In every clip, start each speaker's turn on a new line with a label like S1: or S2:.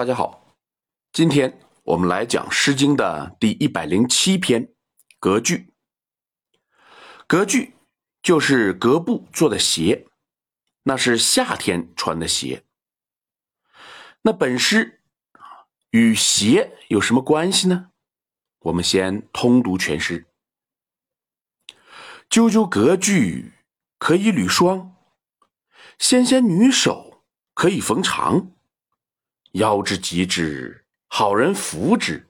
S1: 大家好，今天我们来讲《诗经》的第一百零七篇《革句》。革句就是革布做的鞋，那是夏天穿的鞋。那本诗与鞋有什么关系呢？我们先通读全诗：“赳赳革句，可以履霜；纤纤女手，可以缝长。”妖之极之，好人服之。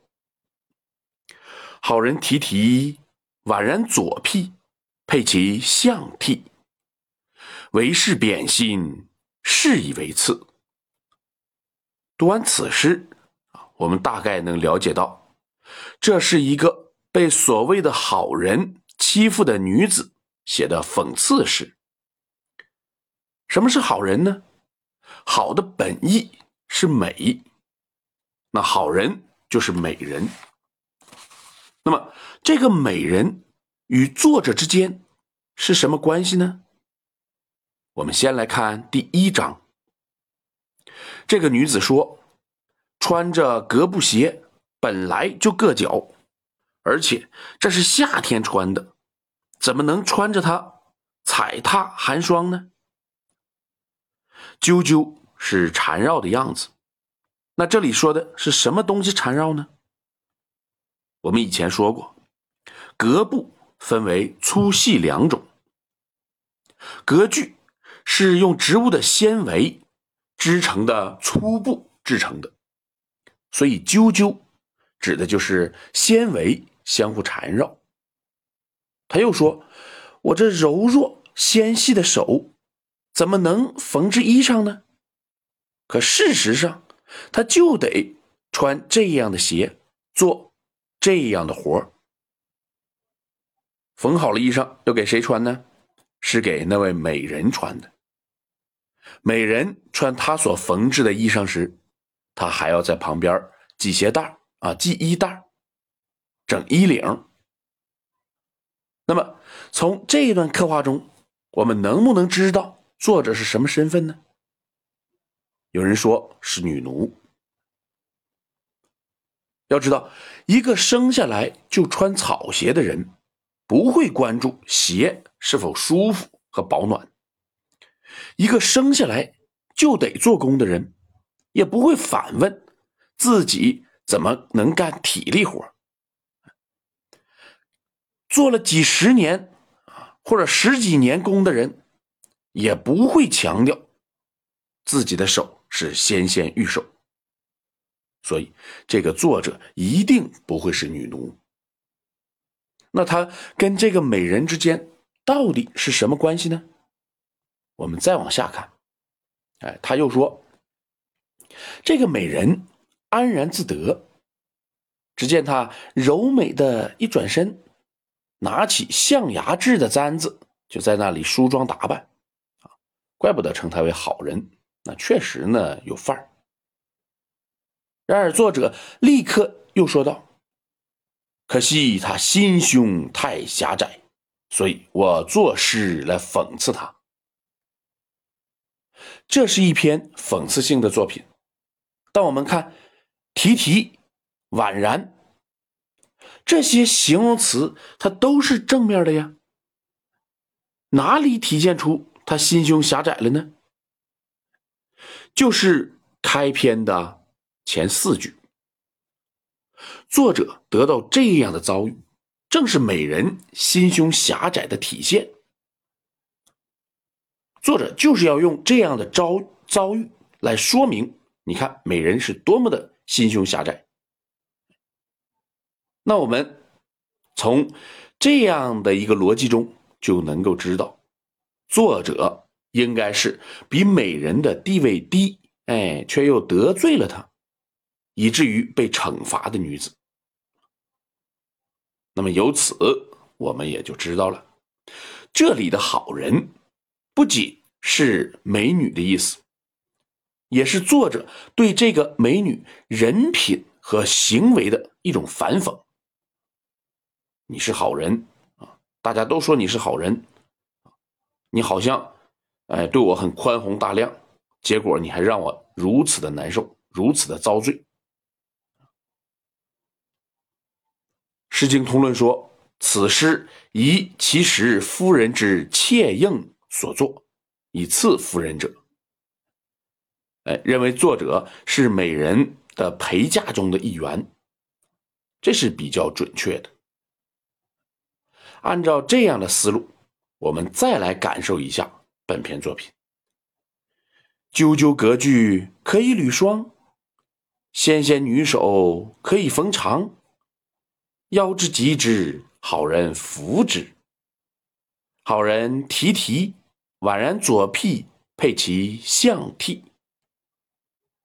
S1: 好人提提，宛然左辟，佩其象替。为是贬心，是以为次。读完此诗，我们大概能了解到，这是一个被所谓的好人欺负的女子写的讽刺诗。什么是好人呢？好的本意。是美，那好人就是美人。那么这个美人与作者之间是什么关系呢？我们先来看第一章。这个女子说：“穿着革布鞋本来就硌脚，而且这是夏天穿的，怎么能穿着它踩踏寒霜呢？”啾啾。是缠绕的样子，那这里说的是什么东西缠绕呢？我们以前说过，革布分为粗细两种，革具是用植物的纤维织成的粗布制成的，所以啾啾指的就是纤维相互缠绕。他又说：“我这柔弱纤细的手，怎么能缝制衣裳呢？”可事实上，他就得穿这样的鞋，做这样的活缝好了衣裳要给谁穿呢？是给那位美人穿的。美人穿她所缝制的衣裳时，他还要在旁边系鞋带啊，系衣带整衣领。那么，从这一段刻画中，我们能不能知道作者是什么身份呢？有人说是女奴。要知道，一个生下来就穿草鞋的人，不会关注鞋是否舒服和保暖；一个生下来就得做工的人，也不会反问自己怎么能干体力活。做了几十年啊，或者十几年工的人，也不会强调自己的手。是纤纤玉手，所以这个作者一定不会是女奴。那他跟这个美人之间到底是什么关系呢？我们再往下看，哎，他又说，这个美人安然自得。只见她柔美的一转身，拿起象牙制的簪子，就在那里梳妆打扮，怪不得称她为好人。确实呢有范儿。然而作者立刻又说道：“可惜他心胸太狭窄，所以我作诗来讽刺他。”这是一篇讽刺性的作品。但我们看“提提”“宛然”这些形容词，它都是正面的呀。哪里体现出他心胸狭窄了呢？就是开篇的前四句，作者得到这样的遭遇，正是美人心胸狭窄的体现。作者就是要用这样的遭遭遇来说明，你看美人是多么的心胸狭窄。那我们从这样的一个逻辑中就能够知道，作者。应该是比美人的地位低，哎，却又得罪了她，以至于被惩罚的女子。那么由此我们也就知道了，这里的好人不仅是美女的意思，也是作者对这个美女人品和行为的一种反讽。你是好人啊，大家都说你是好人，你好像。哎，对我很宽宏大量，结果你还让我如此的难受。如此的遭罪。《诗经通论》说：“此诗以其实夫人之妾应所作，以赐夫人者。”哎，认为作者是美人的陪嫁中的一员，这是比较准确的。按照这样的思路，我们再来感受一下本篇作品。啾啾格句可以履霜，纤纤女手可以缝长。腰之及之，好人扶之。好人提提，宛然左辟，佩其象替。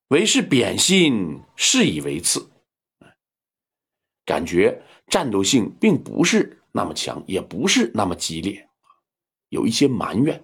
S1: 为是贬心，是以为次。感觉战斗性并不是那么强，也不是那么激烈，有一些埋怨。